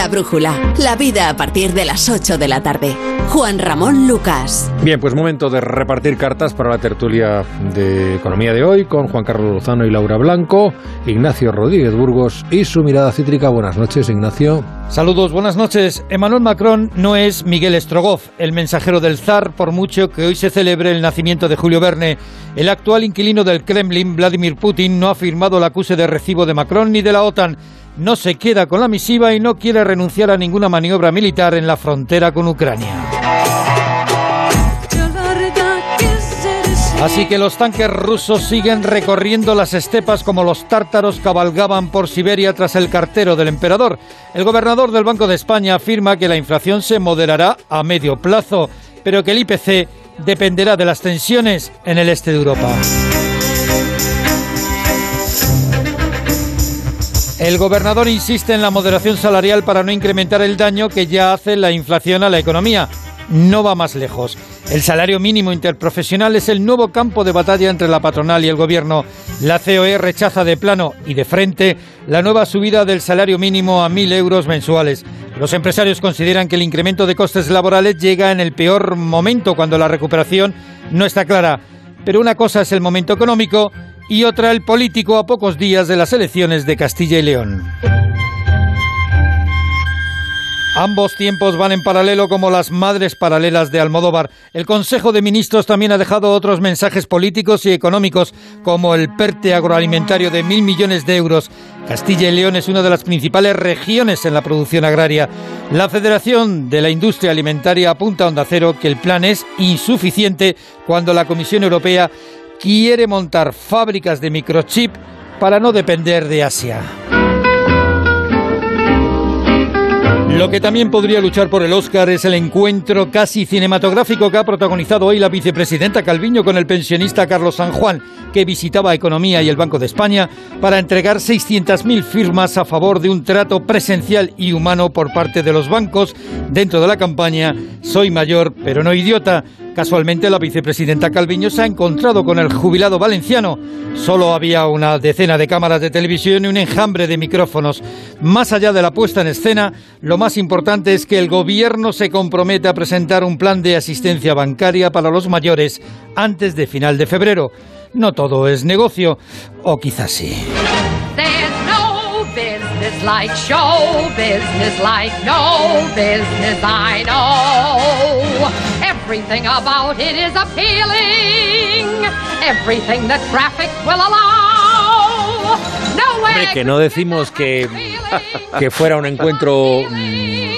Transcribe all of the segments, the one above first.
La Brújula, la vida a partir de las 8 de la tarde. Juan Ramón Lucas. Bien, pues momento de repartir cartas para la tertulia de economía de hoy con Juan Carlos Lozano y Laura Blanco, Ignacio Rodríguez Burgos y su mirada cítrica. Buenas noches, Ignacio. Saludos, buenas noches. Emmanuel Macron no es Miguel Strogoff, el mensajero del zar, por mucho que hoy se celebre el nacimiento de Julio Verne. El actual inquilino del Kremlin, Vladimir Putin, no ha firmado el acuse de recibo de Macron ni de la OTAN no se queda con la misiva y no quiere renunciar a ninguna maniobra militar en la frontera con Ucrania. Así que los tanques rusos siguen recorriendo las estepas como los tártaros cabalgaban por Siberia tras el cartero del emperador. El gobernador del Banco de España afirma que la inflación se moderará a medio plazo, pero que el IPC dependerá de las tensiones en el este de Europa. El gobernador insiste en la moderación salarial para no incrementar el daño que ya hace la inflación a la economía. No va más lejos. El salario mínimo interprofesional es el nuevo campo de batalla entre la patronal y el gobierno. La COE rechaza de plano y de frente la nueva subida del salario mínimo a 1.000 euros mensuales. Los empresarios consideran que el incremento de costes laborales llega en el peor momento cuando la recuperación no está clara. Pero una cosa es el momento económico y otra el político a pocos días de las elecciones de Castilla y León. Ambos tiempos van en paralelo como las madres paralelas de Almodóvar. El Consejo de Ministros también ha dejado otros mensajes políticos y económicos, como el PERTE agroalimentario de mil millones de euros. Castilla y León es una de las principales regiones en la producción agraria. La Federación de la Industria Alimentaria apunta a Onda Cero que el plan es insuficiente cuando la Comisión Europea quiere montar fábricas de microchip para no depender de Asia. Lo que también podría luchar por el Oscar es el encuentro casi cinematográfico que ha protagonizado hoy la vicepresidenta Calviño con el pensionista Carlos San Juan, que visitaba Economía y el Banco de España para entregar 600.000 firmas a favor de un trato presencial y humano por parte de los bancos dentro de la campaña Soy mayor pero no idiota Casualmente la vicepresidenta Calviño se ha encontrado con el jubilado valenciano. Solo había una decena de cámaras de televisión y un enjambre de micrófonos. Más allá de la puesta en escena, lo más importante es que el gobierno se compromete a presentar un plan de asistencia bancaria para los mayores antes de final de febrero. No todo es negocio, o quizás sí. Everything about it is appealing. Everything that traffic will allow. No Hombre, que no decimos que, que fuera un encuentro mm,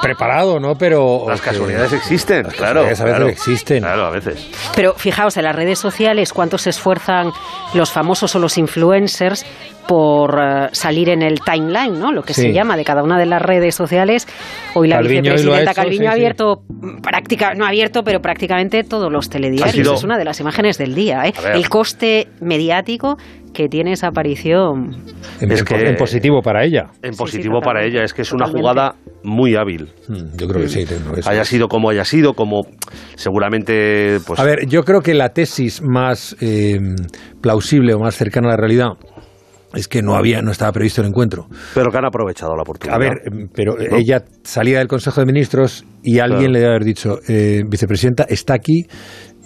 preparado, ¿no? Pero las casualidades existen, las claro. Casualidades a veces claro, existen. Claro, a veces. Pero fijaos en las redes sociales cuánto se esfuerzan los famosos o los influencers por uh, salir en el timeline, ¿no? Lo que sí. se llama de cada una de las redes sociales. Hoy la Calviño vicepresidenta hecho, Calviño sí, ha abierto sí. práctica, no ha abierto, pero prácticamente todos los telediarios. Sido... Es una de las imágenes del día, ¿eh? El coste mediático que tiene esa aparición. En, es que, en positivo para ella. En positivo para ella, es que es una jugada muy hábil. Mm, yo creo que sí. Haya sido como haya sido, como seguramente... Pues... A ver, yo creo que la tesis más eh, plausible o más cercana a la realidad es que no había no estaba previsto el encuentro. Pero que han aprovechado la oportunidad. A ver, pero ¿no? ella salía del Consejo de Ministros y alguien claro. le debe haber dicho, eh, vicepresidenta, está aquí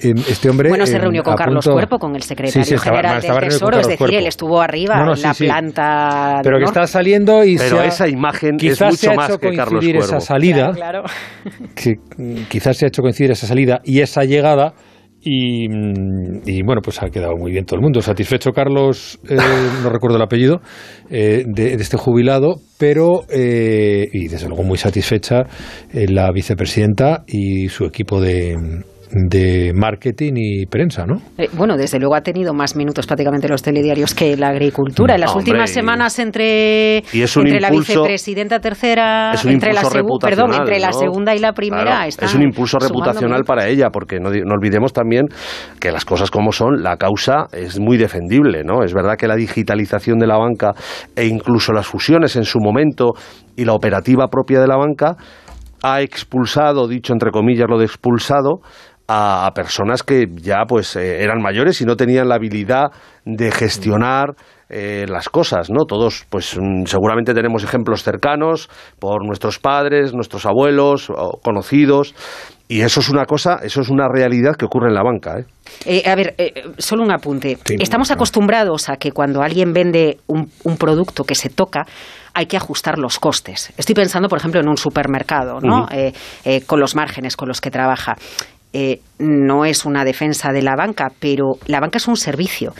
este hombre. Bueno, se reunió con Carlos punto... Cuerpo, con el secretario sí, sí, estaba, general del Tesoro, es decir, Cuerpo. él estuvo arriba no, no, en la sí, planta. Pero que está saliendo y Pero se ha, esa imagen quizás es mucho se ha más hecho que Carlos coincidir Cuervo. esa salida. Claro, claro. Que, quizás se ha hecho coincidir esa salida y esa llegada. Y, y, bueno, pues ha quedado muy bien todo el mundo. Satisfecho Carlos, eh, no recuerdo el apellido, eh, de, de, este jubilado, pero, eh, y desde luego muy satisfecha eh, la vicepresidenta y su equipo de, de marketing y prensa, ¿no? Eh, bueno, desde luego ha tenido más minutos prácticamente los telediarios que la agricultura. En las Hombre, últimas semanas entre, y es un entre impulso, la vicepresidenta tercera, es un entre, la, segu perdón, entre la ¿no? segunda y la primera, claro, está es un impulso reputacional para ella, porque no, no, olvidemos también que las cosas como son, la causa es muy defendible, ¿no? Es verdad que la digitalización de la banca e incluso las fusiones en su momento y la operativa propia de la banca ha expulsado, dicho entre comillas lo de expulsado, a, personas que ya pues eh, eran mayores y no tenían la habilidad de gestionar eh, las cosas, ¿no? Todos, pues mm, seguramente tenemos ejemplos cercanos por nuestros padres, nuestros abuelos, o conocidos, y eso es una cosa, eso es una realidad que ocurre en la banca. ¿eh? eh a ver, eh, solo un apunte. Estamos acostumbrados a que cuando alguien vende un, producto que se toca, hay que ajustar los costes. Estoy pensando, por ejemplo, en un supermercado, ¿no? con los márgenes con los que trabaja. No es una defensa de la banca, pero la banca es un servicio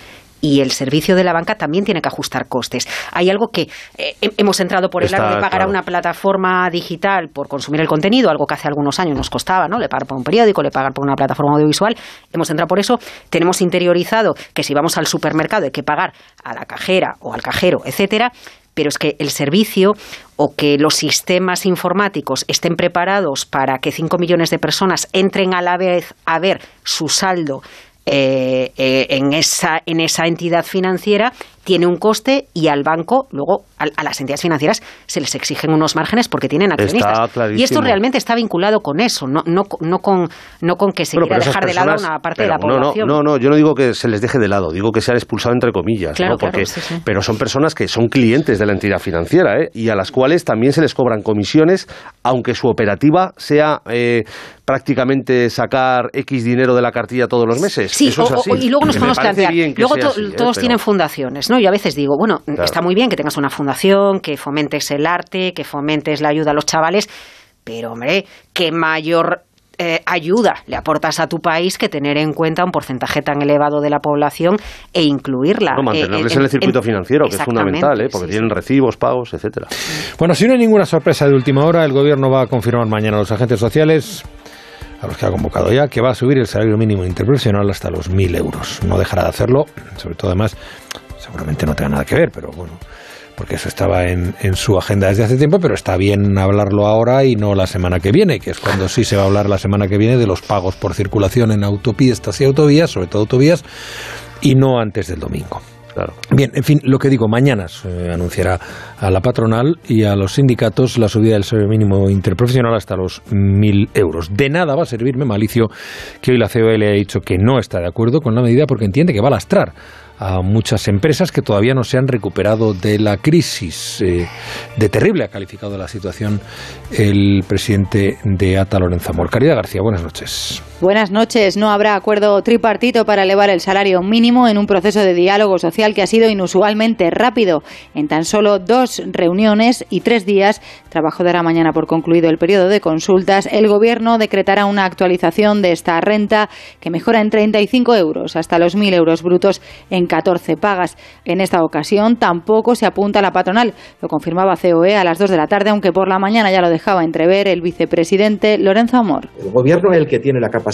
y el servicio de la banca también tiene que ajustar costes. Hay algo que eh, hemos entrado por el lado de pagar a una plataforma digital por consumir el contenido, algo que hace algunos años nos costaba, ¿no? Le pagar por un periódico, le pagar por una plataforma audiovisual. Hemos entrado por eso. Tenemos interiorizado que si vamos al supermercado hay que pagar a la cajera o al cajero, etcétera pero es que el servicio o que los sistemas informáticos estén preparados para que 5 millones de personas entren a la vez a ver su saldo eh, eh, en, esa, en esa entidad financiera tiene un coste y al banco, luego a, las entidades financieras se les exigen unos márgenes porque tienen accionistas. y esto realmente está vinculado con eso, no, no, no, con, no con que se quiera dejar de lado una parte de la población. No, no, yo no digo que se les deje de lado, digo que sean expulsado entre comillas, porque, pero son personas que son clientes de la entidad financiera ¿eh? y a las cuales también se les cobran comisiones, aunque su operativa sea eh, prácticamente sacar X dinero de la cartilla todos los meses. Sí, y luego nos podemos plantear, luego ¿eh? todos tienen fundaciones, ¿no? Yo a veces digo, bueno, está muy bien que tengas una fundación, que fomentes el arte, que fomentes la ayuda a los chavales, pero hombre, qué mayor eh, ayuda le aportas a tu país que tener en cuenta un porcentaje tan elevado de la población e incluirla. No, mantenerles en, el circuito financiero, que es fundamental, ¿eh? porque tienen recibos, pagos, etcétera. Bueno, si no hay ninguna sorpresa de última hora, el gobierno va a confirmar mañana a los agentes sociales a los que ha convocado ya, que va a subir el salario mínimo interprofesional hasta los 1.000 euros. No dejará de hacerlo, sobre todo además seguramente no tenga nada que ver, pero bueno, porque eso estaba en, en, su agenda desde hace tiempo, pero está bien hablarlo ahora y no la semana que viene, que es cuando sí se va a hablar la semana que viene de los pagos por circulación en autopistas y autovías, sobre todo autovías, y no antes del domingo. Claro. Bien, en fin, lo que digo, mañana se anunciará a la patronal y a los sindicatos la subida del salario mínimo interprofesional hasta los 1.000 euros. De nada va a servirme malicio que hoy la COL ha dicho que no está de acuerdo con la medida porque entiende que va a lastrar a muchas empresas que todavía no se han recuperado de la crisis. Eh, de terrible ha calificado la situación el presidente de ATA, Lorenzo Amor. Caridad García, buenas noches. Buenas noches. No habrá acuerdo tripartito para elevar el salario mínimo en un proceso de diálogo social que ha sido inusualmente rápido. En tan solo dos reuniones y tres días, trabajo dará mañana por concluido el periodo de consultas, el Gobierno decretará una actualización de esta renta que mejora en 35 euros hasta los 1.000 euros brutos en 14 pagas. En esta ocasión tampoco se apunta a la patronal, lo confirmaba COE a las 2 de la tarde, aunque por la mañana ya lo dejaba entrever el vicepresidente Lorenzo Amor. El gobierno es el que tiene la capacidad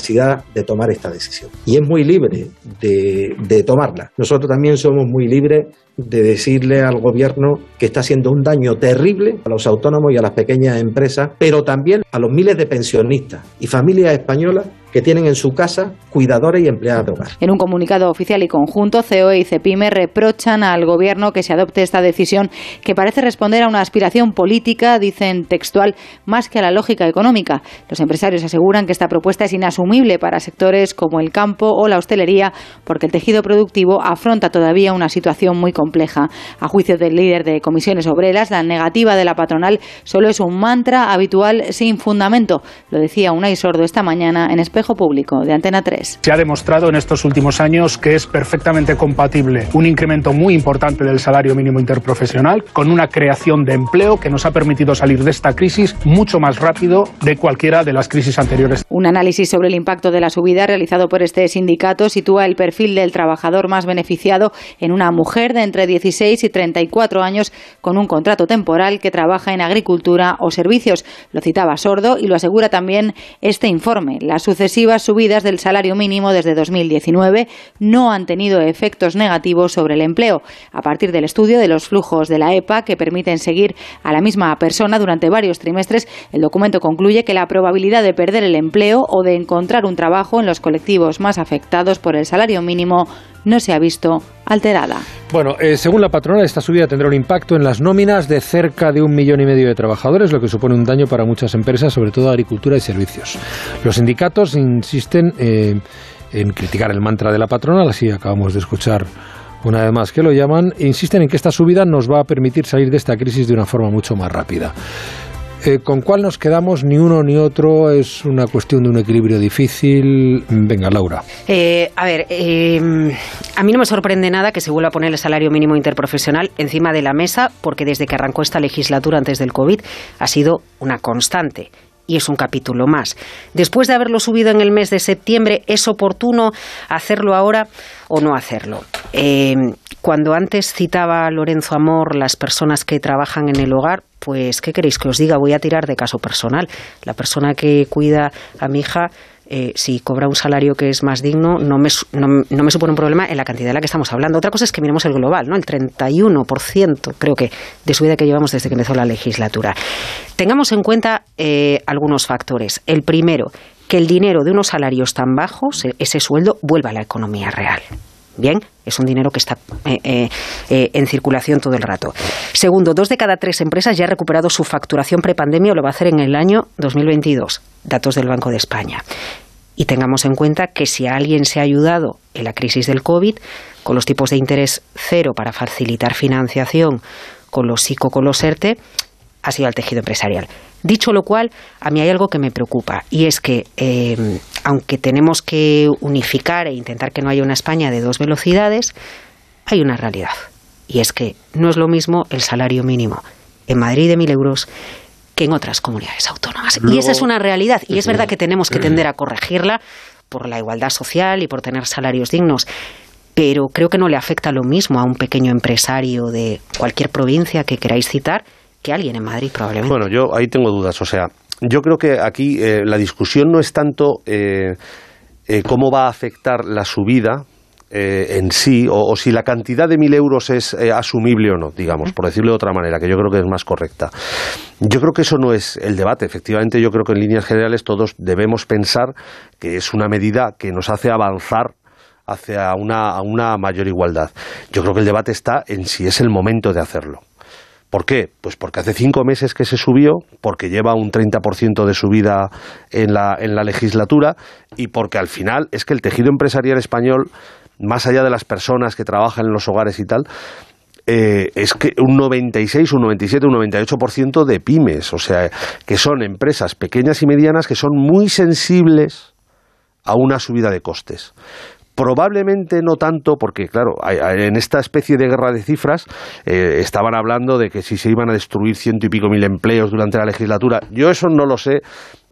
de tomar esta decisión y es muy libre de, de tomarla. Nosotros también somos muy libres de decirle al gobierno que está haciendo un daño terrible a los autónomos y a las pequeñas empresas, pero también a los miles de pensionistas y familias españolas que tienen en su casa cuidadores y empleadas de hogar. En un comunicado oficial y conjunto, COE y CEPIME reprochan al Gobierno que se adopte esta decisión que parece responder a una aspiración política, dicen textual, más que a la lógica económica. Los empresarios aseguran que esta propuesta es inasumible para sectores como el campo o la hostelería porque el tejido productivo afronta todavía una situación muy compleja. A juicio del líder de comisiones obreras, la negativa de la patronal solo es un mantra habitual sin fundamento. Lo decía Unai Sordo esta mañana en España Público de Antena 3. Se ha demostrado en estos últimos años que es perfectamente compatible un incremento muy importante del salario mínimo interprofesional con una creación de empleo que nos ha permitido salir de esta crisis mucho más rápido de cualquiera de las crisis anteriores. Un análisis sobre el impacto de la subida realizado por este sindicato sitúa el perfil del trabajador más beneficiado en una mujer de entre 16 y 34 años con un contrato temporal que trabaja en agricultura o servicios. Lo citaba Sordo y lo asegura también este informe. La sucesivas subidas del salario mínimo desde 2019 no han tenido efectos negativos sobre el empleo. A partir del estudio de los flujos de la EPA que permiten seguir a la misma persona durante varios trimestres, el documento concluye que la probabilidad de perder el empleo o de encontrar un trabajo en los colectivos más afectados por el salario mínimo no se ha visto alterada. Bueno, eh, según la patronal, esta subida tendrá un impacto en las nóminas de cerca de un millón y medio de trabajadores, lo que supone un daño para muchas empresas, sobre todo agricultura y servicios. Los sindicatos insisten eh, en criticar el mantra de la patronal, así acabamos de escuchar una vez más que lo llaman, insisten en que esta subida nos va a permitir salir de esta crisis de una forma mucho más rápida. Eh, ¿Con cuál nos quedamos? Ni uno ni otro. Es una cuestión de un equilibrio difícil. Venga, Laura. Eh, a ver, eh, a mí no me sorprende nada que se vuelva a poner el salario mínimo interprofesional encima de la mesa, porque desde que arrancó esta legislatura antes del COVID ha sido una constante y es un capítulo más. Después de haberlo subido en el mes de septiembre, ¿es oportuno hacerlo ahora o no hacerlo? Eh, cuando antes citaba Lorenzo Amor las personas que trabajan en el hogar, pues, ¿qué queréis que os diga? Voy a tirar de caso personal. La persona que cuida a mi hija eh, si cobra un salario que es más digno, no me, no, me, supone un problema en la cantidad de la que estamos hablando. Otra cosa es que miremos el global, ¿no? El 31%, creo que, de subida que llevamos desde que empezó la legislatura. Tengamos en cuenta eh, algunos factores. El primero, que el dinero de unos salarios tan bajos, e, ese sueldo, vuelva a la economía real. Bien, es un dinero que está eh, en circulación todo el rato. Segundo, dos de cada tres empresas ya ha recuperado su facturación prepandemia o lo va a hacer en el año 2022 datos del Banco de España. Y tengamos en cuenta que si a alguien se ha ayudado en la crisis del COVID, con los tipos de interés cero para facilitar financiación, con los ICO, con los ERTE, ha sido al tejido empresarial. Dicho lo cual, a mí hay algo que me preocupa y es que, eh, aunque tenemos que unificar e intentar que no haya una España de dos velocidades, hay una realidad. Y es que no es lo mismo el salario mínimo en Madrid de mil euros que en otras comunidades autónomas. y esa es una realidad. Y es verdad que tenemos que tender a corregirla por la igualdad social y por tener salarios dignos. Pero creo que no le afecta lo mismo a un pequeño empresario de cualquier provincia que queráis citar alguien en Madrid, probablemente. Bueno, yo ahí tengo dudas. O sea, yo creo que aquí eh, la discusión no es tanto eh, eh, cómo va a afectar la subida eh, en sí, o, si la cantidad de mil euros es asumible o no, digamos, por decirlo de otra manera, que yo creo que es más correcta. Yo creo que eso no es el debate. Efectivamente, yo creo que en líneas generales todos debemos pensar que es una medida que nos hace avanzar hacia una mayor igualdad. Yo creo que el debate está en si es el momento de hacerlo. ¿Por qué? Pues porque hace cinco meses que se subió, porque lleva un 30% de subida en la, en la legislatura y porque al final es que el tejido empresarial español más allá de las personas que trabajan en los hogares y tal, eh, es que un 96, un 97, un 98% de pymes, o sea, que son empresas pequeñas y medianas que son muy sensibles a una subida de costes. Probablemente no tanto, porque claro, en esta especie de guerra de cifras eh, estaban hablando de que si se iban a destruir ciento y pico mil empleos durante la legislatura. Yo eso no lo sé,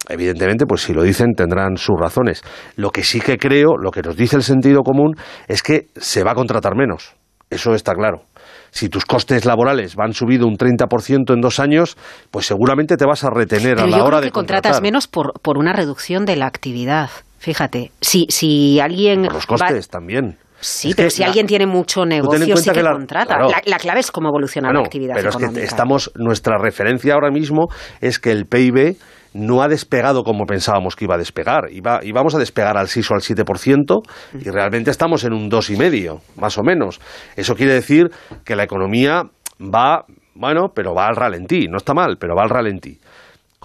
Evidentemente, pues si lo dicen tendrán sus razones. Lo que sí que creo, lo que nos dice el sentido común, es que se va a contratar menos. Eso está claro. Si tus costes laborales van subido un 30% en dos años, pues seguramente te vas a retener a la hora de contratas menos por, por una reducción de la actividad. Fíjate, si, si alguien... Por los costes también. Sí, pero si alguien tiene mucho negocio, sí que la, contrata. La, clave es cómo evoluciona la actividad pero es que estamos, nuestra referencia ahora mismo es que el PIB no ha despegado como pensábamos que iba a despegar. Iba, íbamos a despegar al 6 o al 7% y realmente estamos en un 2,5, más o menos. Eso quiere decir que la economía va, bueno, pero va al ralentí. No está mal, pero va al ralentí.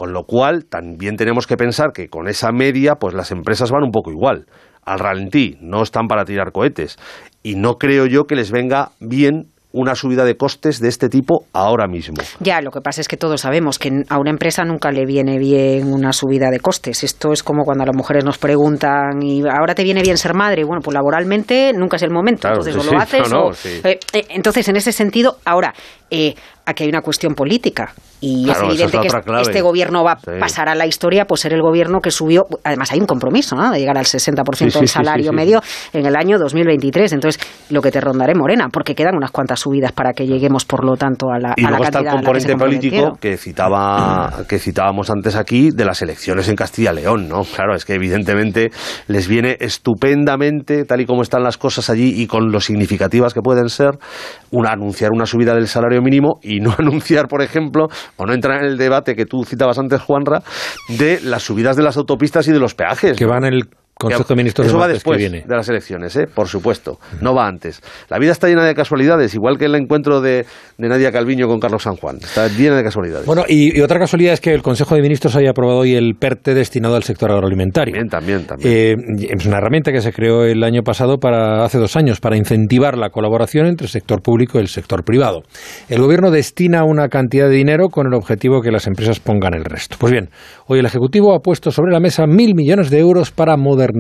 Con lo cual, también tenemos que pensar que con esa media, pues las empresas van un poco igual, al ralentí, no están para tirar cohetes. Y no creo yo que les venga bien una subida de costes de este tipo ahora mismo. Ya, lo que pasa es que todos sabemos que a una empresa nunca le viene bien una subida de costes. Esto es como cuando las mujeres nos preguntan, ¿y ahora te viene bien ser madre? Bueno, pues laboralmente nunca es el momento. entonces, o lo haces eh, eh, entonces, en ese sentido, ahora, eh, aquí hay una cuestión política. Y es evidente que este gobierno va a pasar a la historia por ser el gobierno que subió, además hay un compromiso ¿no? de llegar al 60% del salario medio en el año 2023, entonces lo que te rondaré Morena, porque quedan unas cuantas subidas para que lleguemos por lo tanto a la, y a luego está el componente político que citaba que citábamos antes aquí de las elecciones en Castilla y León, ¿no? Claro, es que evidentemente les viene estupendamente, tal y como están las cosas allí y con lo significativas que pueden ser, una, anunciar una subida del salario mínimo y no anunciar, por ejemplo, o no entrar en el debate que tú citabas antes, Juanra, de las subidas de las autopistas y de los peajes. Que van el Consejo de Ministros Eso va después que viene. de las elecciones, ¿eh? por supuesto. No va antes. La vida está llena de casualidades, igual que el encuentro de, de Nadia Calviño con Carlos San Juan. Está llena de casualidades. Bueno, y, y otra casualidad es que el Consejo de Ministros haya aprobado hoy el PERTE destinado al sector agroalimentario. También, también, también. Eh, es una herramienta que se creó el año pasado, para hace dos años, para incentivar la colaboración entre el sector público y el sector privado. El Gobierno destina una cantidad de dinero con el objetivo que las empresas pongan el resto. Pues bien, hoy el Ejecutivo ha puesto sobre la mesa mil millones de euros para modernizar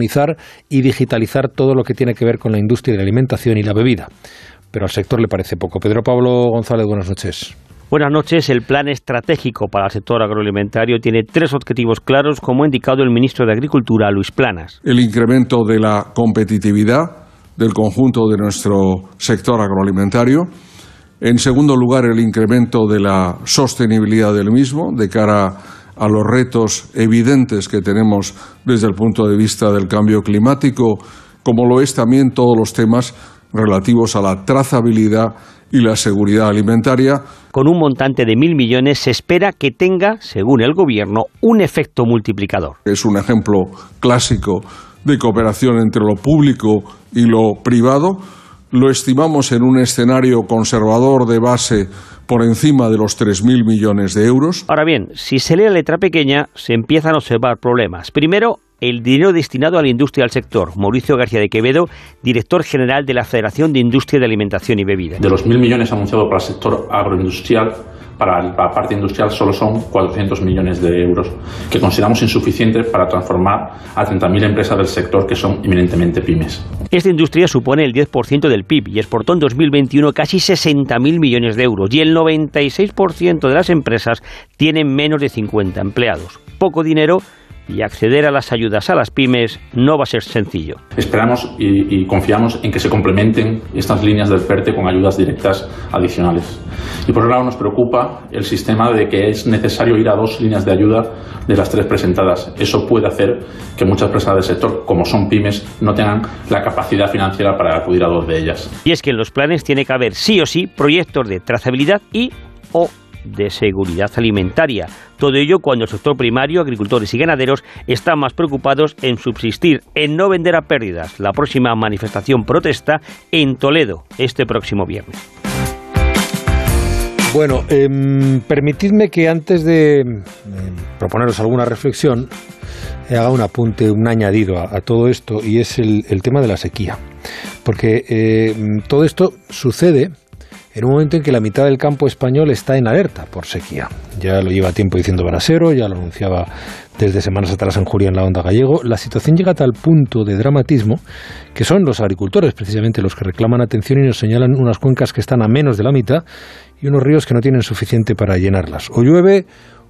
y digitalizar todo lo que tiene que ver con la industria de la alimentación y la bebida. Pero al sector le parece poco. Pedro Pablo González, buenas noches. Buenas noches. El plan estratégico para el sector agroalimentario tiene tres objetivos claros, como ha indicado el ministro de Agricultura, Luis Planas. El incremento de la competitividad del conjunto de nuestro sector agroalimentario. En segundo lugar, el incremento de la sostenibilidad del mismo de cara a los retos evidentes que tenemos desde el punto de vista del cambio climático, como lo es también todos los temas relativos a la trazabilidad y la seguridad alimentaria. Con un montante de mil millones se espera que tenga, según el Gobierno, un efecto multiplicador. Es un ejemplo clásico de cooperación entre lo público y lo privado. Lo estimamos en un escenario conservador de base por encima de los 3.000 millones de euros. Ahora bien, si se lee la letra pequeña, se empiezan a observar problemas. Primero, el dinero destinado a la industria del sector. Mauricio García de Quevedo, director general de la Federación de Industria de Alimentación y Bebida. De los mil millones anunciados para el sector agroindustrial, para la parte industrial solo son 400 millones de euros, que consideramos insuficientes para transformar a 30.000 empresas del sector que son eminentemente pymes. Esta industria supone el 10% del PIB y exportó en 2021 casi 60.000 millones de euros y el 96% de las empresas tienen menos de 50 empleados. Poco dinero y acceder a las ayudas a las pymes no va a ser sencillo. Esperamos y, y, confiamos en que se complementen estas líneas del PERTE con ayudas directas adicionales. Y por otro lado nos preocupa el sistema de que es necesario ir a dos líneas de ayuda de las tres presentadas. Eso puede hacer que muchas empresas del sector, como son pymes, no tengan la capacidad financiera para acudir a dos de ellas. Y es que en los planes tiene que haber sí o sí proyectos de trazabilidad y o de seguridad alimentaria. Todo ello cuando el sector primario, agricultores y ganaderos están más preocupados en subsistir, en no vender a pérdidas. La próxima manifestación protesta en Toledo este próximo viernes. Bueno, eh, permitidme que antes de eh, proponeros alguna reflexión, eh, haga un apunte, un añadido a, todo esto, y es el, tema de la sequía. Porque eh, todo esto sucede en un momento en que la mitad del campo español está en alerta por sequía. Ya lo lleva tiempo diciendo Brasero, ya lo anunciaba desde semanas atrás en Julia en la Onda Gallego. La situación llega a tal punto de dramatismo que son los agricultores precisamente los que reclaman atención y nos señalan unas cuencas que están a menos de la mitad y unos ríos que no tienen suficiente para llenarlas. O llueve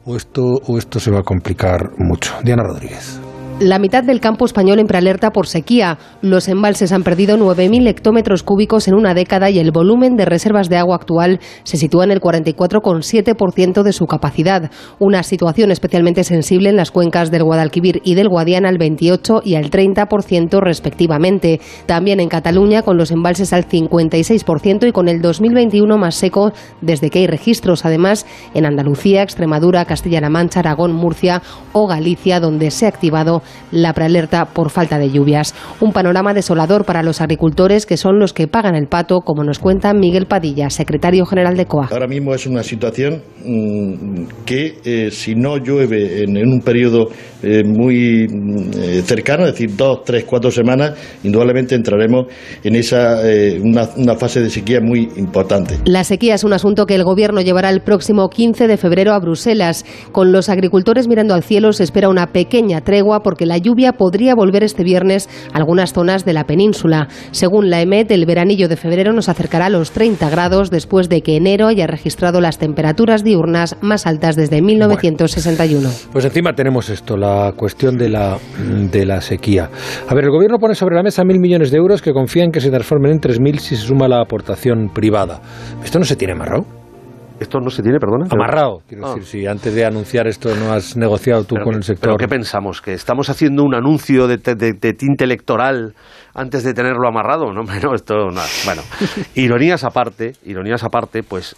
o esto, o esto se va a complicar mucho. Diana Rodríguez. La mitad del campo español en prealerta por sequía. Los embalses han perdido 9.000 hectómetros cúbicos en una década y el volumen de reservas de agua actual se sitúa en el 44,7% de su capacidad. Una situación especialmente sensible en las cuencas del Guadalquivir y del Guadiana al 28 y al 30% respectivamente. También en Cataluña con los embalses al 56% y con el 2021 más seco desde que hay registros. Además, en Andalucía, Extremadura, Castilla-La Mancha, Aragón, Murcia o Galicia, donde se ha activado la prealerta por falta de lluvias. Un panorama desolador para los agricultores que son los que pagan el pato, como nos cuenta Miguel Padilla, secretario general de COA. Ahora mismo es una situación mmm, que eh, si no llueve en, en un periodo eh, muy eh, cercano, es decir, dos, tres, cuatro semanas, indudablemente entraremos en esa eh, una, una fase de sequía muy importante. La sequía es un asunto que el Gobierno llevará el próximo 15 de febrero a Bruselas. Con los agricultores mirando al cielo se espera una pequeña tregua porque la lluvia podría volver este viernes a algunas zonas de la península. Según la EMET, el veranillo de febrero nos acercará a los 30 grados después de que enero haya registrado las temperaturas diurnas más altas desde 1961. Bueno, pues encima tenemos esto, la cuestión de la, de la sequía. A ver, el Gobierno pone sobre la mesa mil millones de euros que confía en que se transformen en 3.000 si se suma la aportación privada. ¿Esto no se tiene amarrado? ¿Esto no se tiene, perdona? Amarrado, quiero ah. decir, si antes de anunciar esto no has negociado tú pero, con el sector. ¿Pero qué pensamos? ¿Que estamos haciendo un anuncio de, de, de tinte electoral antes de tenerlo amarrado? No, no esto nada. Bueno, ironías aparte, ironías aparte, pues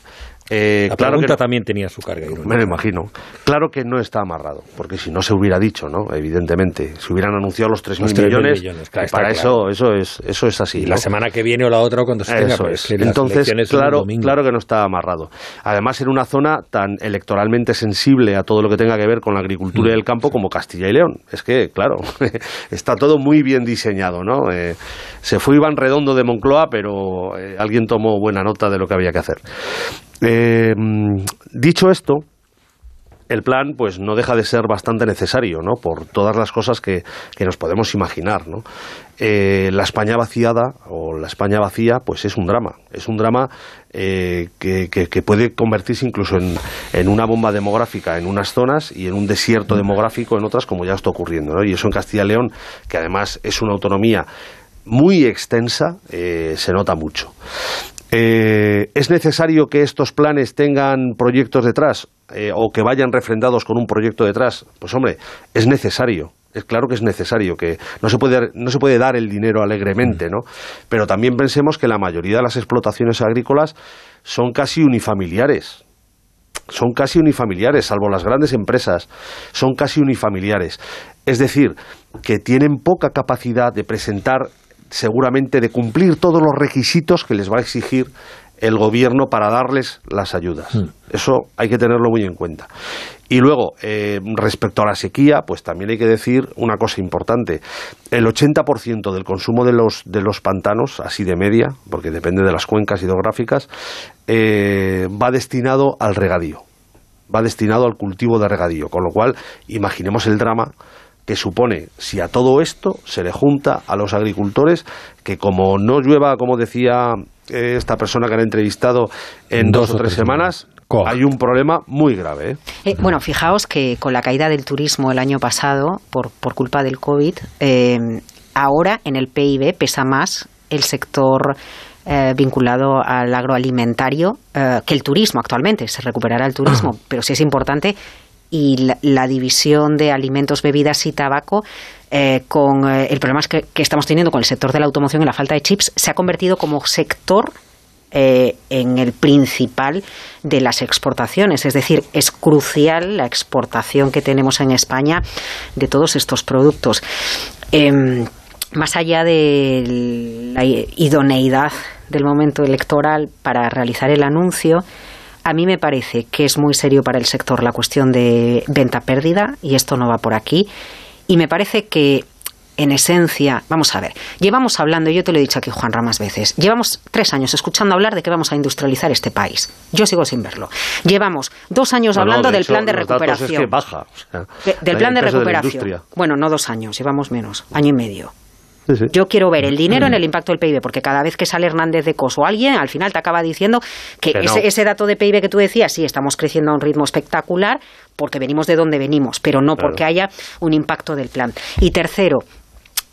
Eh, la claro pregunta también tenía su carga. Me lo imagino. Claro que no está amarrado, porque si no se hubiera dicho, ¿no? Evidentemente, si hubieran anunciado los 3.000 millones, millones para eso, eso es, eso es así. Y la semana que viene o la otra cuando se tenga. Pues, Entonces, claro, claro que no está amarrado. Además, en una zona tan electoralmente sensible a todo lo que tenga que ver con la agricultura y el campo como Castilla y León. Es que, claro, está todo muy bien diseñado, ¿no? Eh, se fue Iván Redondo de Moncloa, pero eh, alguien tomó buena nota de lo que había que hacer. Eh, dicho esto, el plan pues no deja de ser bastante necesario, ¿no? Por todas las cosas que, nos podemos imaginar, ¿no? Eh, la España vaciada o la España vacía pues es un drama, es un drama eh, que, puede convertirse incluso en, en, una bomba demográfica en unas zonas y en un desierto demográfico en otras como ya está ocurriendo, ¿no? Y eso en Castilla y León, que además es una autonomía muy extensa, se nota mucho. Eh, ¿Es necesario que estos planes tengan proyectos detrás eh, o que vayan refrendados con un proyecto detrás? Pues hombre, es necesario. Es claro que es necesario, que no se puede, no se puede dar el dinero alegremente, ¿no? Pero también pensemos que la mayoría de las explotaciones agrícolas son casi unifamiliares. Son casi unifamiliares, salvo las grandes empresas, son casi unifamiliares. Es decir, que tienen poca capacidad de presentar seguramente de cumplir todos los requisitos que les va a exigir el gobierno para darles las ayudas. Hmm. Eso hay que tenerlo muy en cuenta. Y luego, eh, respecto a la sequía, pues también hay que decir una cosa importante. El 80% del consumo de los, de los pantanos, así de media, porque depende de las cuencas hidrográficas, eh, va destinado al regadío. Va destinado al cultivo de regadío. Con lo cual, imaginemos el drama que supone, si a todo esto se le junta a los agricultores, que como no llueva, como decía eh, esta persona que han entrevistado, en dos, o tres, semanas, hay un problema muy grave. ¿eh? Eh, bueno, fijaos que con la caída del turismo el año pasado, por, por culpa del COVID, ahora en el PIB pesa más el sector vinculado al agroalimentario que el turismo actualmente. Se recuperará el turismo, pero sí es importante y la, división de alimentos, bebidas y tabaco eh, con eh, el problema que, que, estamos teniendo con el sector de la automoción y la falta de chips, se ha convertido como sector eh, en el principal de las exportaciones. Es decir, es crucial la exportación que tenemos en España de todos estos productos. Em, más allá de la idoneidad del momento electoral para realizar el anuncio, a mí me parece que es muy serio para el sector la cuestión de venta pérdida y esto no va por aquí. Y me parece que en esencia, vamos a ver, llevamos hablando, yo te lo he dicho aquí, Juan Ramas veces, llevamos tres años escuchando hablar de que vamos a industrializar este país. Yo sigo sin verlo. Llevamos dos años hablando del plan de recuperación. baja. del plan de recuperación. bueno, no dos años, llevamos menos, año y medio. Yo quiero ver el dinero en el impacto del PIB, porque cada vez que sale Hernández de Cos o alguien, al final te acaba diciendo que ese, dato de PIB que tú decías, sí, estamos creciendo a un ritmo espectacular, porque venimos de donde venimos, pero no porque haya un impacto del plan. Y tercero,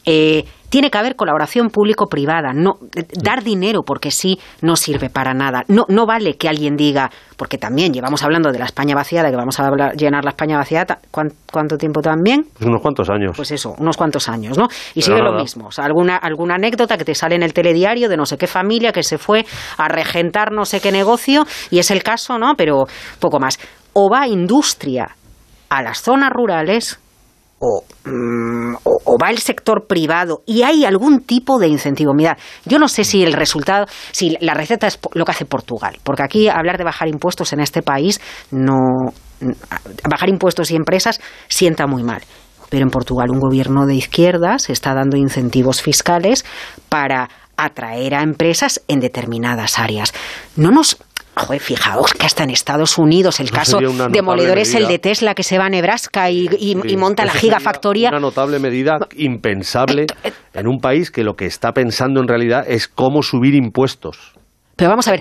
eh, tiene que haber colaboración público-privada. No, dar dinero porque sí no sirve para nada. No, no vale que alguien diga, porque también llevamos hablando de la España vaciada, que vamos a llenar la España vaciada, ¿cuánto, tiempo también? Pues unos cuantos años. Pues eso, unos cuantos años, ¿no? Y sigue lo mismo. O sea, alguna, alguna anécdota que te sale en el telediario de no sé qué familia que se fue a regentar no sé qué negocio, y es el caso, ¿no? Pero poco más. O va industria a las zonas rurales Mm, o, va el sector privado y hay algún tipo de incentivo. Mira, yo no sé si el resultado, si la receta es lo que hace Portugal, porque aquí hablar de bajar impuestos en este país no. Bajar impuestos y empresas sienta muy mal. Pero en Portugal un gobierno de izquierdas está dando incentivos fiscales para atraer a empresas en determinadas áreas. No nos Joder, fijaos que hasta en Estados Unidos el caso demoledor es el de Tesla que se va a Nebraska y, monta la gigafactoría. Una notable medida impensable eh, eh, en un país que lo que está pensando en realidad es cómo subir impuestos. Pero vamos a ver,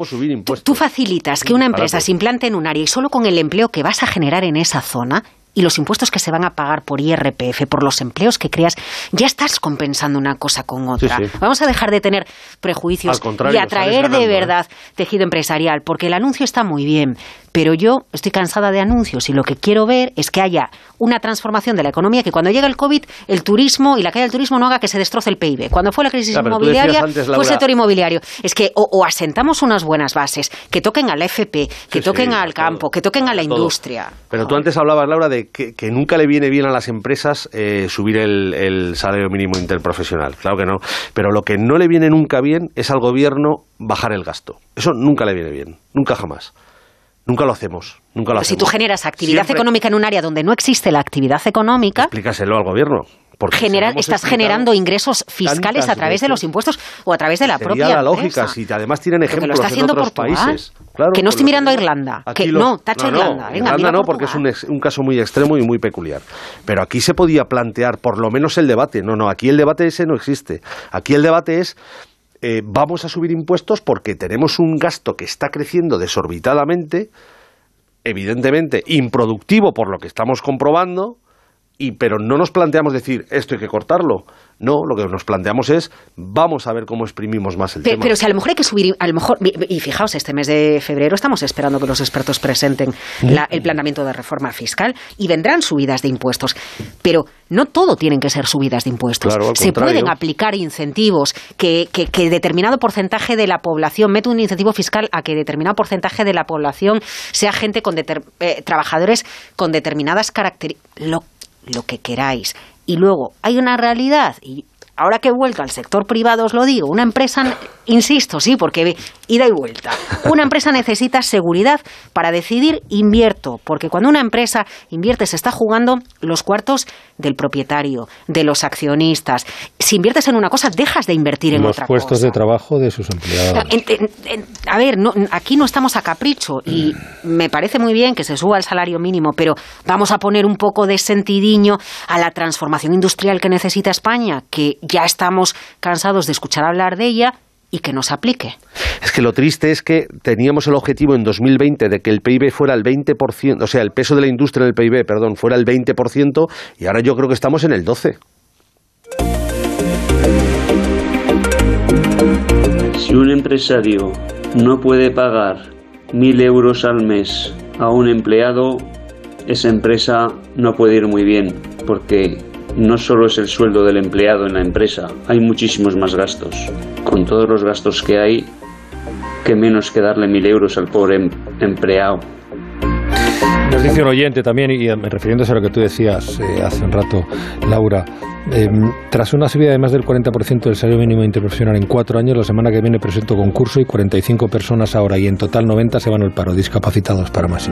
tú facilitas que una empresa se implante en un área y solo con el empleo que vas a generar en esa zona y los impuestos que se van a pagar por IRPF, por los empleos que creas, ya estás compensando una cosa con otra. Vamos a dejar de tener prejuicios y atraer de ¿eh? verdad tejido empresarial, porque el anuncio está muy bien, Pero yo estoy cansada de anuncios y lo que quiero ver es que haya una transformación de la economía, que cuando llegue el COVID, el turismo y la caída del turismo no haga que se destroce el PIB. Cuando fue la crisis inmobiliaria, fue el sector inmobiliario. Es que o, asentamos unas buenas bases, que toquen al FP, que toquen al campo, que toquen a la industria. Pero tú antes hablabas, Laura, de que, nunca le viene bien a las empresas eh, subir el salario mínimo interprofesional. Claro que no. Pero lo que no le viene nunca bien es al gobierno bajar el gasto. Eso nunca le viene bien. Nunca jamás. Nunca lo hacemos. Nunca lo Si tú generas actividad económica en un área donde no existe la actividad económica. Explícaselo al gobierno. Genera, estás generando ingresos fiscales a través de los impuestos o a través de la propia la lógica, si además tienen ejemplos lo está haciendo en otros países. que no estoy mirando a Irlanda. que no, tacha Irlanda. Irlanda no, porque es un, un, caso muy extremo y muy peculiar. Pero aquí se podía plantear por lo menos el debate. No, no, aquí el debate ese no existe. Aquí el debate es eh, vamos a subir impuestos porque tenemos un gasto que está creciendo desorbitadamente, evidentemente improductivo por lo que estamos comprobando, y, pero no nos planteamos decir esto hay que cortarlo. No, lo que nos planteamos es vamos a ver cómo exprimimos más el tema. Pero si a lo mejor hay que subir, a lo mejor, y fijaos, este mes de febrero estamos esperando que los expertos presenten el planteamiento de reforma fiscal y vendrán subidas de impuestos. Pero no todo tienen que ser subidas de impuestos. Se pueden aplicar incentivos que, que, determinado porcentaje de la población, mete un incentivo fiscal a que determinado porcentaje de la población sea gente con eh, trabajadores con determinadas características lo que queráis. Y luego hay una realidad, y ahora que he vuelto al sector privado os lo digo, una empresa, insisto, sí, porque ida y vuelta, una empresa necesita seguridad para decidir invierto, porque cuando una empresa invierte se está jugando los cuartos del propietario, de los accionistas. Si inviertes en una cosa, dejas de invertir en otra cosa. Los puestos de trabajo de sus empleados. a ver, aquí no estamos a capricho y me parece muy bien que se suba el salario mínimo, pero vamos a poner un poco de sentidiño a la transformación industrial que necesita España, que ya estamos cansados de escuchar hablar de ella y que nos aplique. Es que lo triste es que teníamos el objetivo en 2020 de que el PIB fuera el 20%, o sea, el peso de la industria en el PIB, perdón, fuera el 20% y ahora yo creo que estamos en el 12%. Si un empresario no puede pagar mil euros al mes a un empleado, esa empresa no puede ir muy bien, porque no solo es el sueldo del empleado en la empresa, hay muchísimos más gastos. Con todos los gastos que hay, que menos que darle mil euros al pobre em-, empleado. Nos dice un oyente también, y refiriéndose a lo que tú decías eh, hace un rato, Laura, em, tras una subida de más del 40% del salario mínimo interprofesional en cuatro años, la semana que viene presento concurso y 45 personas ahora y en total 90 se van al paro, discapacitados para más Se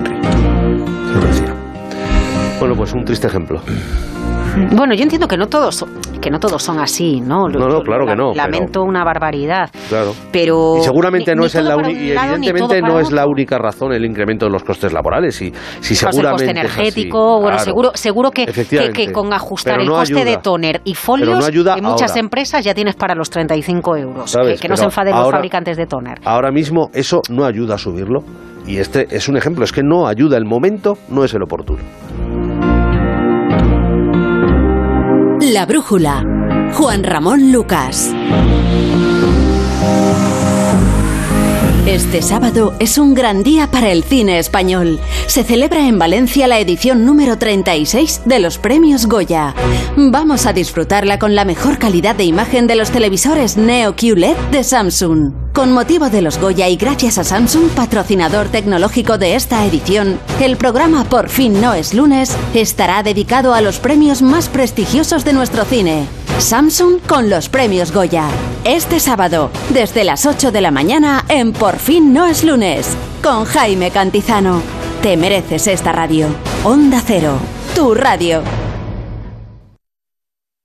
Bueno, pues un triste ejemplo. Bueno, yo entiendo que no todos que no todos son así, ¿no? No, no, claro que no. Lamento una barbaridad. Claro. Pero y seguramente no es la y evidentemente no es la única razón el incremento de los costes laborales y si seguramente el coste energético, bueno, seguro seguro que, que, con ajustar el coste de toner y folios en muchas empresas ya tienes para los 35 euros. Que, no se enfaden los fabricantes de toner. Ahora mismo eso no ayuda a subirlo y este es un ejemplo, es que no ayuda el momento, no es el oportuno. La Brújula. Juan Ramón Lucas. Este sábado es un gran día para el cine español. Se celebra en Valencia la edición número 36 de los premios Goya. Vamos a disfrutarla con la mejor calidad de imagen de los televisores Neo QLED de Samsung. Con motivo de los Goya y gracias a Samsung, patrocinador tecnológico de esta edición, el programa Por fin no es lunes estará dedicado a los premios más prestigiosos de nuestro cine. Samsung con los premios Goya. Este sábado, desde las 8 de la mañana en Por fin no es lunes, con Jaime Cantizano. Te mereces esta radio. Onda Cero, tu radio.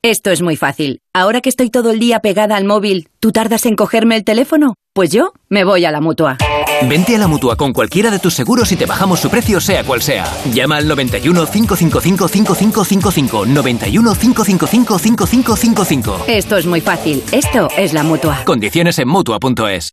Esto es muy fácil. Ahora que estoy todo el día pegada al móvil, ¿tú tardas en cogerme el teléfono? Pues yo me voy a la mutua. Vente a la mutua con cualquiera de tus seguros y te bajamos su precio, sea cual sea. Llama al 91 555 5555. 91 555 5555. Esto es muy fácil. Esto es la mutua. Condiciones en mutua.es.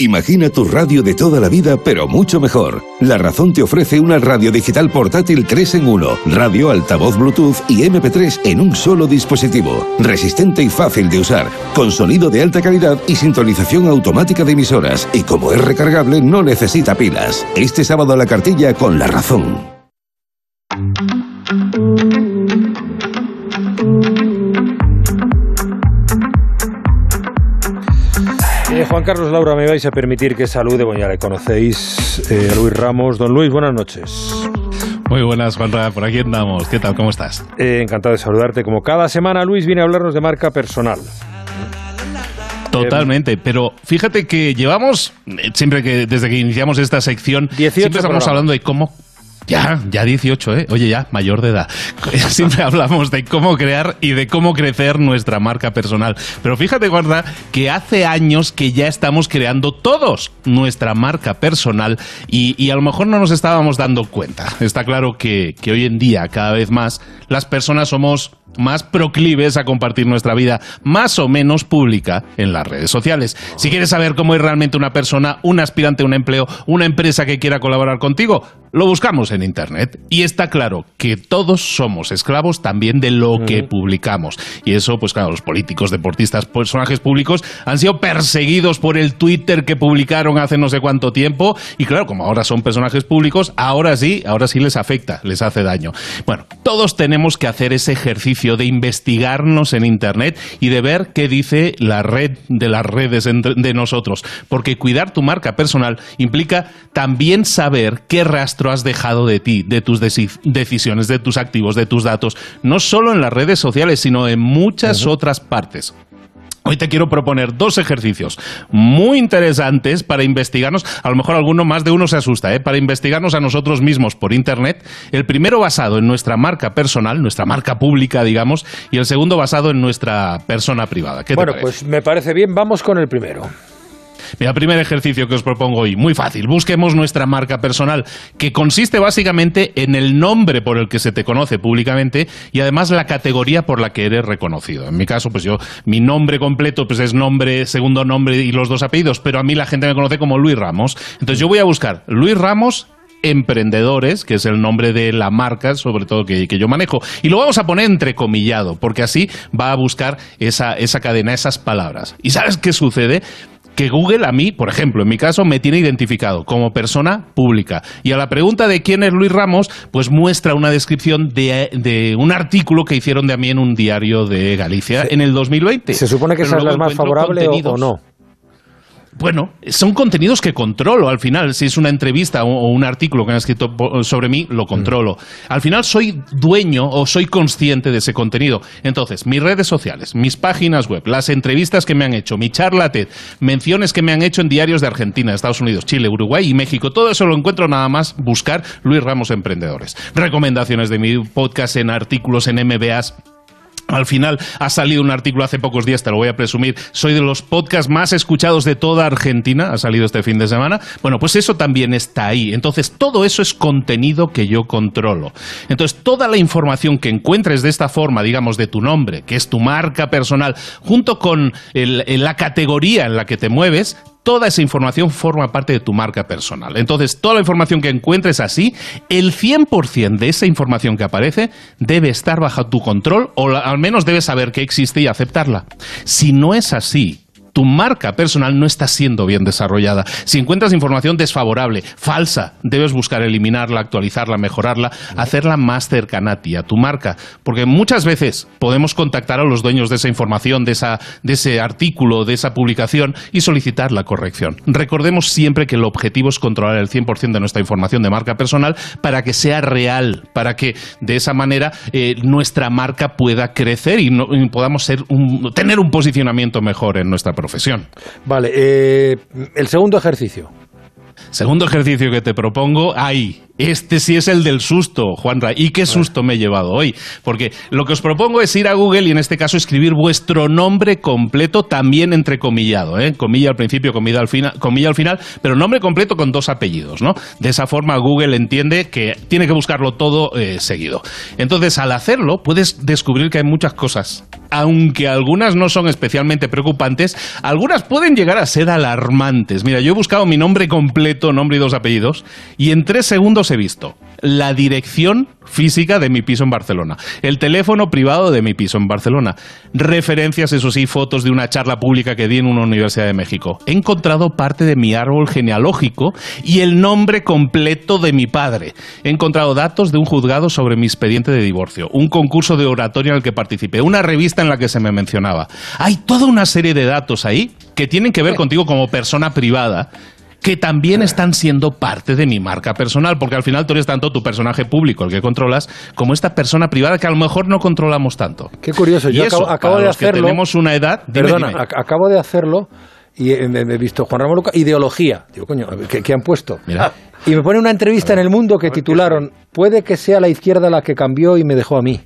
Imagina tu radio de toda la vida, pero mucho mejor. La Razón te ofrece una radio digital portátil 3 en 1, radio, altavoz Bluetooth y MP3 en un solo dispositivo. Resistente y fácil de usar, con sonido de alta calidad y sintonización automática de emisoras. Y como es recargable, no necesita pilas. Este sábado a la cartilla con La Razón. Eh, Juan Carlos Laura, me vais a permitir que salude, bueno, ya le conocéis, eh, Luis Ramos. Don Luis, buenas noches. Muy buenas, Juanra, por aquí andamos. ¿Qué tal? ¿Cómo estás? Eh, encantado de saludarte. Como cada semana, Luis viene a hablarnos de marca personal. Totalmente, pero fíjate que llevamos, siempre que desde que iniciamos esta sección, siempre estamos hablando de cómo ya, ya 18, ¿eh? Oye, ya, mayor de edad. Siempre hablamos de cómo crear y de cómo crecer nuestra marca personal. Pero fíjate, guarda, que hace años que ya estamos creando todos nuestra marca personal y, a lo mejor no nos estábamos dando cuenta. Está claro que, que hoy en día, cada vez más, las personas somos más proclives a compartir nuestra vida más o menos pública en las redes sociales. Si quieres saber cómo es realmente una persona, un aspirante a un empleo, una empresa que quiera colaborar contigo, lo buscamos en Internet. Y está claro que todos somos esclavos también de lo que publicamos. Y eso, pues claro, los políticos, deportistas, personajes públicos han sido perseguidos por el Twitter que publicaron hace no sé cuánto tiempo. Y claro, como ahora son personajes públicos, ahora sí, ahora sí les afecta, les hace daño. Bueno, todos tenemos que hacer ese ejercicio de investigarnos en Internet y de ver qué dice la red de las redes de nosotros. Porque cuidar tu marca personal implica también saber qué rastro has dejado de ti, de tus decisiones, de tus activos, de tus datos, no solo en las redes sociales, sino en muchas otras partes. Hoy te quiero proponer dos ejercicios muy interesantes para investigarnos, a lo mejor alguno más de uno se asusta, ¿eh? para investigarnos a nosotros mismos por Internet. El primero basado en nuestra marca personal, nuestra marca pública, digamos, y el segundo basado en nuestra persona privada. bueno, pues me parece bien, vamos con el primero. Mira, primer ejercicio que os propongo hoy, muy fácil. Busquemos nuestra marca personal, que consiste básicamente en el nombre por el que se te conoce públicamente y además la categoría por la que eres reconocido. En mi caso, pues yo, mi nombre completo pues es nombre, segundo nombre y los dos apellidos, pero a mí la gente me conoce como Luis Ramos. Entonces yo voy a buscar Luis Ramos emprendedores, que es el nombre de la marca, sobre todo que, yo manejo. Y lo vamos a poner entrecomillado, porque así va a buscar esa, esa cadena, esas palabras. ¿Y sabes qué sucede? Que Google a mí, por ejemplo, en mi caso, me tiene identificado como persona pública. Y a la pregunta de quién es Luis Ramos, pues muestra una descripción de, un artículo que hicieron de a mí en un diario de Galicia en el 2020. ¿Se supone que esa es la más favorable o no? Bueno, son contenidos que controlo al final. Si es una entrevista o un artículo que han escrito sobre mí, lo controlo. Al final soy dueño o soy consciente de ese contenido. Entonces, mis redes sociales, mis páginas web, las entrevistas que me han hecho, mi charla TED, menciones que me han hecho en diarios de Argentina, Estados Unidos, Chile, Uruguay y México, todo eso lo encuentro nada más buscar Luis Ramos Emprendedores. Recomendaciones de mi podcast en artículos en MBAs al final ha salido un artículo hace pocos días, te lo voy a presumir. Soy de los podcasts más escuchados de toda Argentina, ha salido este fin de semana. Bueno, pues eso también está ahí. Entonces, todo eso es contenido que yo controlo. Entonces, toda la información que encuentres de esta forma, digamos, de tu nombre, que es tu marca personal, junto con la categoría en la que te mueves, toda esa información forma parte de tu marca personal. Entonces, toda la información que encuentres así, el 100% de esa información que aparece debe estar bajo tu control o al menos debes saber que existe y aceptarla. Si no es así, tu marca personal no está siendo bien desarrollada. Si encuentras información desfavorable, falsa, debes buscar eliminarla, actualizarla, mejorarla, hacerla más cercana a ti, a tu marca. Porque muchas veces podemos contactar a los dueños de esa información, de, esa, de ese artículo, de esa publicación y solicitar la corrección. Recordemos siempre que el objetivo es controlar el 100% de nuestra información de marca personal para que sea real, para que de esa manera eh, nuestra marca pueda crecer y, podamos ser tener un posicionamiento mejor en nuestra profesión. Vale, eh, el segundo ejercicio. Segundo ejercicio que te propongo, ahí, Este sí es el del susto, Juanra. ¿Y qué susto me he llevado hoy? Porque lo que os propongo es ir a Google y en este caso escribir vuestro nombre completo, también entrecomillado, ¿eh? Comilla al principio, comilla al, final, comilla al final, pero nombre completo con dos apellidos, ¿no? De esa forma Google entiende que tiene que buscarlo todo eh, seguido. Entonces, al hacerlo, puedes descubrir que hay muchas cosas. Aunque algunas no son especialmente preocupantes, algunas pueden llegar a ser alarmantes. Mira, yo he buscado mi nombre completo, nombre y dos apellidos, y en tres segundos he visto la dirección física de mi piso en Barcelona, el teléfono privado de mi piso en Barcelona, referencias, eso sí, fotos de una charla pública que di en una universidad de México. He encontrado parte de mi árbol genealógico y el nombre completo de mi padre. He encontrado datos de un juzgado sobre mi expediente de divorcio, un concurso de oratoria en el que participé, una revista en la que se me mencionaba. Hay toda una serie de datos ahí que tienen que ver contigo como persona privada que también están siendo parte de mi marca personal, porque al final tú eres tanto tu personaje público, el que controlas, como esta persona privada que a lo mejor no controlamos tanto. Qué curioso, yo acabo, de hacerlo. tenemos una edad. perdona, acabo de hacerlo y he, visto Juan Ramón Luca, ideología. Digo, coño, ¿qué, han puesto? Mira. Y me pone una entrevista en El Mundo que titularon Puede que sea la izquierda la que cambió y me dejó a mí.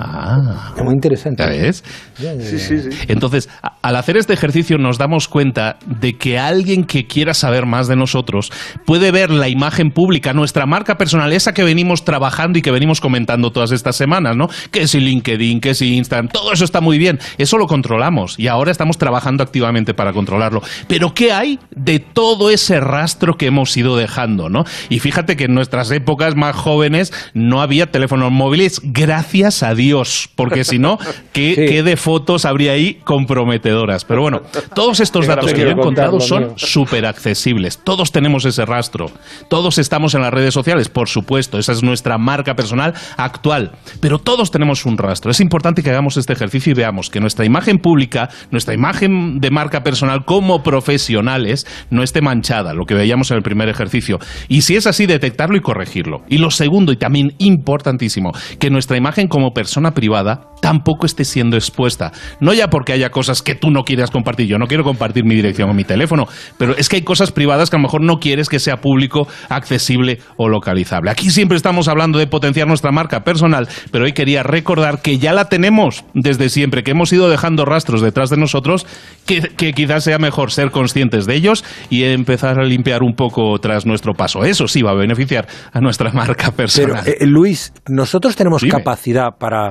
Ah, muy interesante. ¿Ya ves? Sí, sí, sí. Entonces, al hacer este ejercicio nos damos cuenta de que alguien que quiera saber más de nosotros puede ver la imagen pública, nuestra marca personal, esa que venimos trabajando y que venimos comentando todas estas semanas, ¿no? Que si LinkedIn, que si Instagram, todo eso está muy bien. Eso lo controlamos y ahora estamos trabajando activamente para controlarlo. Pero ¿qué hay de todo ese rastro que hemos ido dejando, ¿no? Y fíjate que en nuestras épocas más jóvenes no había teléfonos móviles, gracias a Dios Dios, porque si no, ¿qué, de fotos habría ahí comprometedoras? Pero bueno, todos estos datos que yo he encontrado son súper accesibles. Todos tenemos ese rastro. Todos estamos en las redes sociales, por supuesto. Esa es nuestra marca personal actual. Pero todos tenemos un rastro. Es importante que hagamos este ejercicio y veamos que nuestra imagen pública, nuestra imagen de marca personal como profesionales, no esté manchada, lo que veíamos en el primer ejercicio. Y si es así, detectarlo y corregirlo. Y lo segundo, y también importantísimo, que nuestra imagen como persona privada tampoco esté siendo expuesta. No ya porque haya cosas que tú no quieras compartir. Yo no quiero compartir mi dirección o mi teléfono, pero es que hay cosas privadas que a lo mejor no quieres que sea público, accesible o localizable. Aquí siempre estamos hablando de potenciar nuestra marca personal, pero hoy quería recordar que ya la tenemos desde siempre, que hemos ido dejando rastros detrás de nosotros, que, quizás sea mejor ser conscientes de ellos y empezar a limpiar un poco tras nuestro paso. Eso sí va a beneficiar a nuestra marca personal. Pero, eh, Luis, nosotros tenemos capacidad para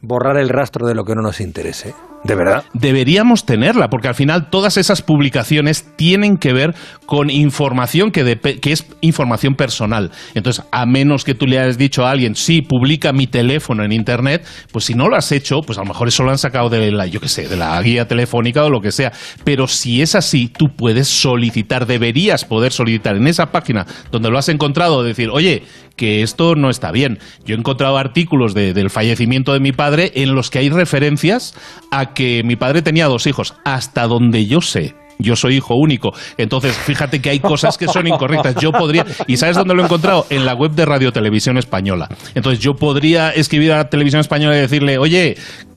borrar el rastro de lo que no nos interese. ¿De verdad? Deberíamos tenerla, porque al final todas esas publicaciones tienen que ver con información que, que, es información personal. Entonces, a menos que tú le hayas dicho a alguien, sí, publica mi teléfono en Internet, pues si no lo has hecho, pues a lo mejor eso lo han sacado de la, yo qué sé, de la guía telefónica o lo que sea. Pero si es así, tú puedes solicitar, deberías poder solicitar en esa página donde lo has encontrado, decir, oye, que esto no está bien. Yo he encontrado artículos del fallecimiento de mi padre en los que hay referencias a que mi padre tenía dos hijos, hasta donde yo sé. Yo soy hijo único. Entonces, fíjate que hay cosas que son incorrectas. Yo podría, ¿y sabes dónde lo he encontrado? En la web de Radio Televisión Española. Entonces, yo podría escribir a la Televisión Española y decirle, oye,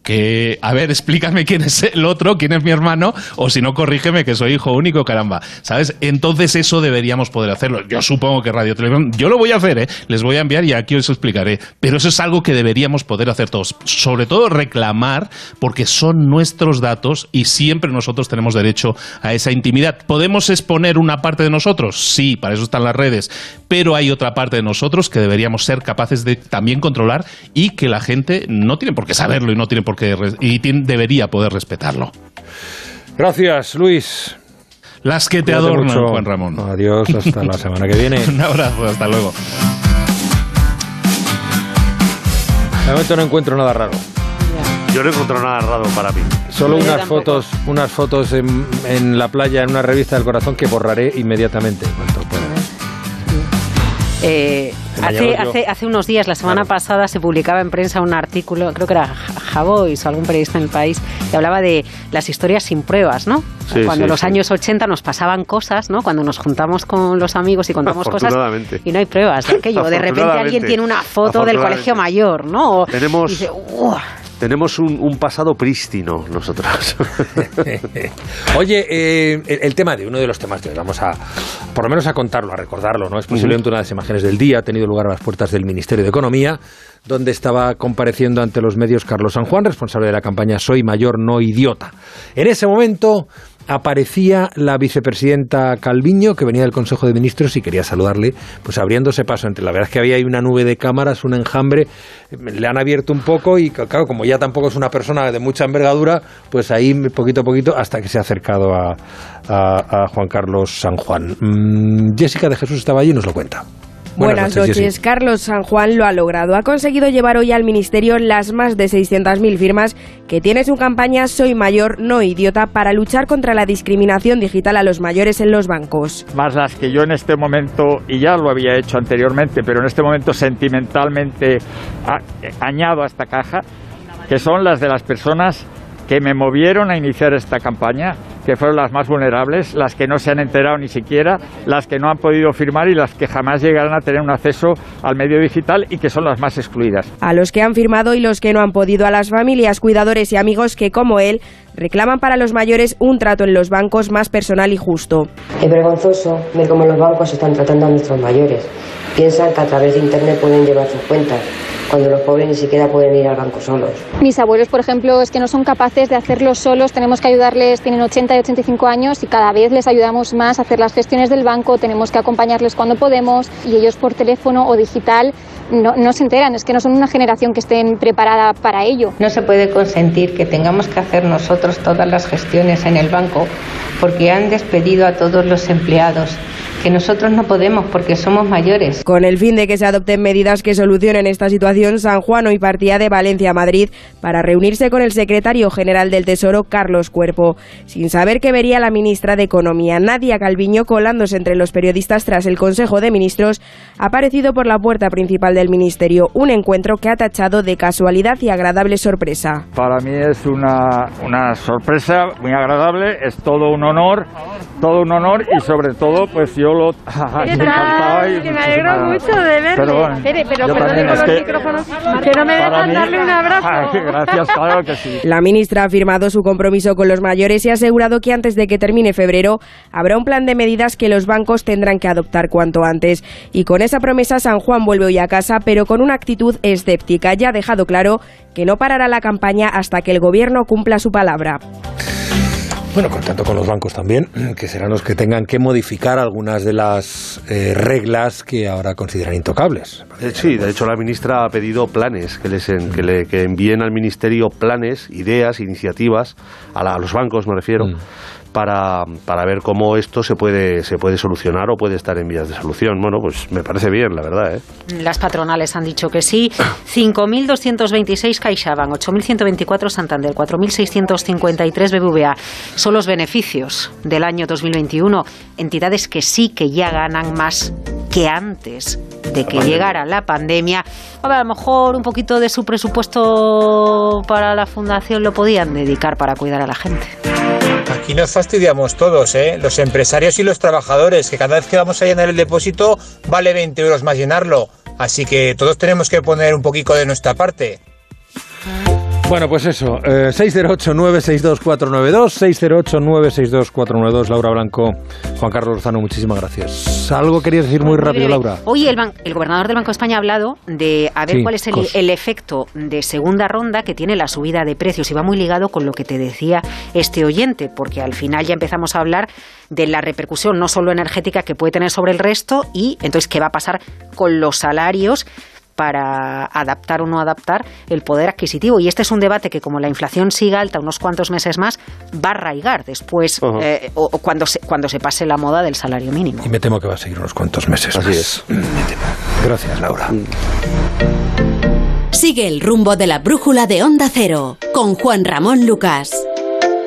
que, a ver, explícame quién es el otro, quién es mi hermano, o si no, corrígeme que soy hijo único, caramba. ¿Sabes? Entonces eso deberíamos poder hacerlo. Yo supongo que Radio Televisión, yo lo voy a hacer, ¿eh? Les voy a enviar y aquí os explicaré. Pero eso es algo que deberíamos poder hacer todos. Sobre todo reclamar, porque son nuestros datos y siempre nosotros tenemos derecho a esa intimidad. ¿Podemos exponer una parte de nosotros? Sí, para eso están las redes. Pero hay otra parte de nosotros que deberíamos ser capaces de también controlar y que la gente no tiene por qué saberlo y no tiene por qué y debería poder respetarlo. Gracias, Luis. Las que te adornan, Juan Ramón. Adiós, hasta la semana que viene. Un abrazo, hasta luego. De momento no encuentro nada raro. Yo no encuentro nada raro para mí. Solo unas fotos, unas fotos en, en, la playa en una revista del corazón que borraré inmediatamente. Eh, hace, hace, hace, unos días, la semana pasada, se publicaba en prensa un artículo, creo que era Javois o algún periodista en el país, que hablaba de las historias sin pruebas, ¿no? Cuando en los años 80 nos pasaban cosas, ¿no? Cuando nos juntamos con los amigos y contamos cosas y no hay pruebas de aquello. De repente alguien tiene una foto del colegio mayor, ¿no? Tenemos... tenemos un, pasado prístino nosotros. Oye, eh, el, tema de uno de los temas de hoy, vamos a, por lo menos a contarlo, a recordarlo, ¿no? Es posiblemente una de las imágenes del día, ha tenido lugar a las puertas del Ministerio de Economía, donde estaba compareciendo ante los medios Carlos San Juan, responsable de la campaña Soy Mayor, no Idiota. En ese momento aparecía la vicepresidenta Calviño, que venía del Consejo de Ministros y quería saludarle, pues abriéndose paso entre. La verdad es que había ahí una nube de cámaras, un enjambre, le han abierto un poco y, claro, como ya tampoco es una persona de mucha envergadura, pues ahí poquito a poquito hasta que se ha acercado a, Juan Carlos San Juan. Mm, Jessica de Jesús estaba allí y nos lo cuenta. Buenas, noches. Carlos San Juan lo ha logrado. Ha conseguido llevar hoy al Ministerio las más de 600.000 firmas que tiene su campaña Soy Mayor, no idiota para luchar contra la discriminación digital a los mayores en los bancos. Más las que yo en este momento, y ya lo había hecho anteriormente, pero en este momento sentimentalmente añado a esta caja, que son las de las personas que me movieron a iniciar esta campaña, que fueron las más vulnerables, las que no se han enterado ni siquiera, las que no han podido firmar y las que jamás llegarán a tener un acceso al medio digital y que son las más excluidas. A los que han firmado y los que no han podido, a las familias, cuidadores y amigos que, como él, reclaman para los mayores un trato en los bancos más personal y justo. Es vergonzoso ver cómo los bancos están tratando a nuestros mayores. Piensan que a través de Internet pueden llevar sus cuentas cuando los pobres ni siquiera pueden ir al banco solos. Mis abuelos, por ejemplo, es que no son capaces de hacerlo solos, tenemos que ayudarles, tienen 80 y 85 años y cada vez les ayudamos más a hacer las gestiones del banco, tenemos que acompañarles cuando podemos y ellos por teléfono o digital no, no se enteran, es que no son una generación que estén preparada para ello. No se puede consentir que tengamos que hacer nosotros todas las gestiones en el banco porque han despedido a todos los empleados que nosotros no podemos porque somos mayores. Con el fin de que se adopten medidas que solucionen esta situación, San Juan hoy partía de Valencia a Madrid para reunirse con el secretario general del Tesoro, Carlos Cuerpo, sin saber que vería la ministra de Economía, Nadia Calviño, colándose entre los periodistas tras el Consejo de Ministros, ha aparecido por la puerta principal del Ministerio, un encuentro que ha tachado de casualidad y agradable sorpresa. Para mí es una, una sorpresa muy agradable, es todo un honor, todo un honor y sobre todo pues yo lo... ¿Qué tal? Que me alegro mucho de verle. Pero, pero perdone con los que, micrófonos, que no me dejan darle un abrazo. gracias, claro que sí. La ministra ha firmado su compromiso con los mayores y ha asegurado que antes de que termine febrero habrá un plan de medidas que los bancos tendrán que adoptar cuanto antes. Y con esa promesa San Juan vuelve hoy a casa, pero con una actitud escéptica. Ya ha dejado claro que no parará la campaña hasta que el gobierno cumpla su palabra. Bueno, contando con los bancos también, que serán los que tengan que modificar algunas de las eh, reglas que ahora consideran intocables. Eh, sí, de hecho la ministra ha pedido planes, que, les que, le, que envíen al ministerio planes, ideas, iniciativas, a, los bancos me refiero, mm para, para ver cómo esto se puede, se puede solucionar o puede estar en vías de solución. Bueno, pues me parece bien, la verdad. ¿eh? Las patronales han dicho que sí. 5.226 CaixaBank, 8.124 Santander, 4.653 BBVA. Son los beneficios del año 2021. Entidades que sí que ya ganan más que antes de que llegara la pandemia. A, lo mejor un poquito de su presupuesto para la fundación lo podían dedicar para cuidar a la gente. Aquí nos fastidiamos todos, ¿eh? los empresarios y los trabajadores, que cada vez que vamos a llenar el depósito vale 20 euros más llenarlo. Así que todos tenemos que poner un poquito de nuestra parte. Bueno, pues eso, eh, 608-962-492, 608-962-492, Laura Blanco, Juan Carlos Lozano, muchísimas gracias. ¿Algo querías decir muy rápido, Laura? Hoy el, el gobernador del Banco de España ha hablado de a ver cuál es el, efecto de segunda ronda que tiene la subida de precios y va muy ligado con lo que te decía este oyente, porque al final ya empezamos a hablar de la repercusión no solo energética que puede tener sobre el resto y entonces qué va a pasar con los salarios para adaptar o no adaptar el poder adquisitivo. Y este es un debate que, como la inflación siga alta unos cuantos meses más, va a arraigar después eh, o, cuando, se, cuando se pase la moda del salario mínimo. Y me temo que va a seguir unos cuantos meses Así es. Gracias, Laura. Sigue el rumbo de la brújula de Onda Cero con Juan Ramón Lucas.